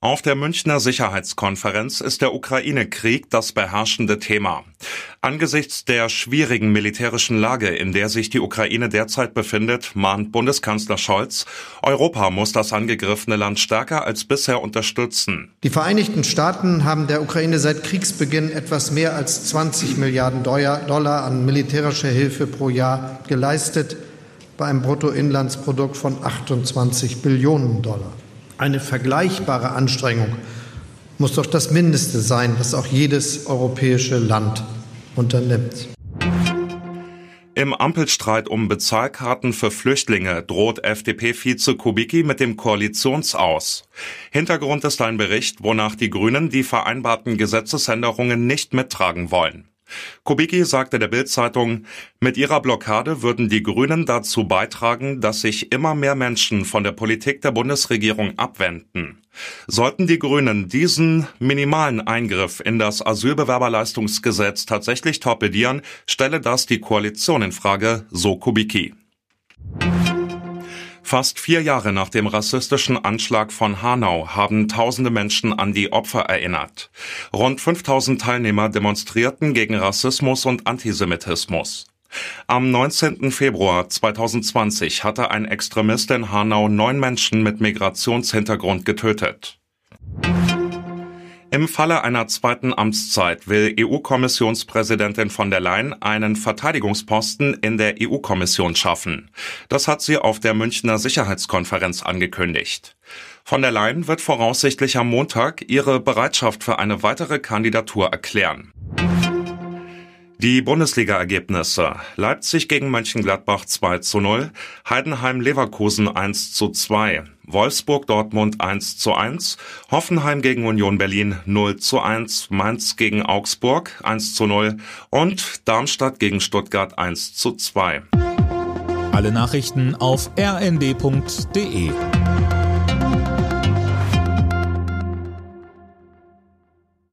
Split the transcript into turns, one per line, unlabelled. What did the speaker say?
Auf der Münchner Sicherheitskonferenz ist der Ukraine-Krieg das beherrschende Thema. Angesichts der schwierigen militärischen Lage, in der sich die Ukraine derzeit befindet, mahnt Bundeskanzler Scholz, Europa muss das angegriffene Land stärker als bisher unterstützen.
Die Vereinigten Staaten haben der Ukraine seit Kriegsbeginn etwas mehr als 20 Milliarden Dollar an militärischer Hilfe pro Jahr geleistet, bei einem Bruttoinlandsprodukt von 28 Billionen Dollar. Eine vergleichbare Anstrengung muss doch das Mindeste sein, was auch jedes europäische Land unternimmt.
Im Ampelstreit um Bezahlkarten für Flüchtlinge droht FDP-Vize Kubicki mit dem Koalitionsaus. Hintergrund ist ein Bericht, wonach die Grünen die vereinbarten Gesetzesänderungen nicht mittragen wollen. Kubicki sagte der Bild-Zeitung, mit ihrer Blockade würden die Grünen dazu beitragen, dass sich immer mehr Menschen von der Politik der Bundesregierung abwenden. Sollten die Grünen diesen minimalen Eingriff in das Asylbewerberleistungsgesetz tatsächlich torpedieren, stelle das die Koalition in Frage, so Kubicki. Fast vier Jahre nach dem rassistischen Anschlag von Hanau haben tausende Menschen an die Opfer erinnert. Rund 5000 Teilnehmer demonstrierten gegen Rassismus und Antisemitismus. Am 19. Februar 2020 hatte ein Extremist in Hanau neun Menschen mit Migrationshintergrund getötet. Im Falle einer zweiten Amtszeit will EU-Kommissionspräsidentin von der Leyen einen Verteidigungsposten in der EU-Kommission schaffen. Das hat sie auf der Münchner Sicherheitskonferenz angekündigt. Von der Leyen wird voraussichtlich am Montag ihre Bereitschaft für eine weitere Kandidatur erklären. Die Bundesliga-Ergebnisse. Leipzig gegen Mönchengladbach 2 zu 0, Heidenheim Leverkusen 1 zu 2, Wolfsburg Dortmund 1 zu 1, Hoffenheim gegen Union Berlin 0 zu 1, Mainz gegen Augsburg 1 zu 0 und Darmstadt gegen Stuttgart 1 zu 2.
Alle Nachrichten auf rnd.de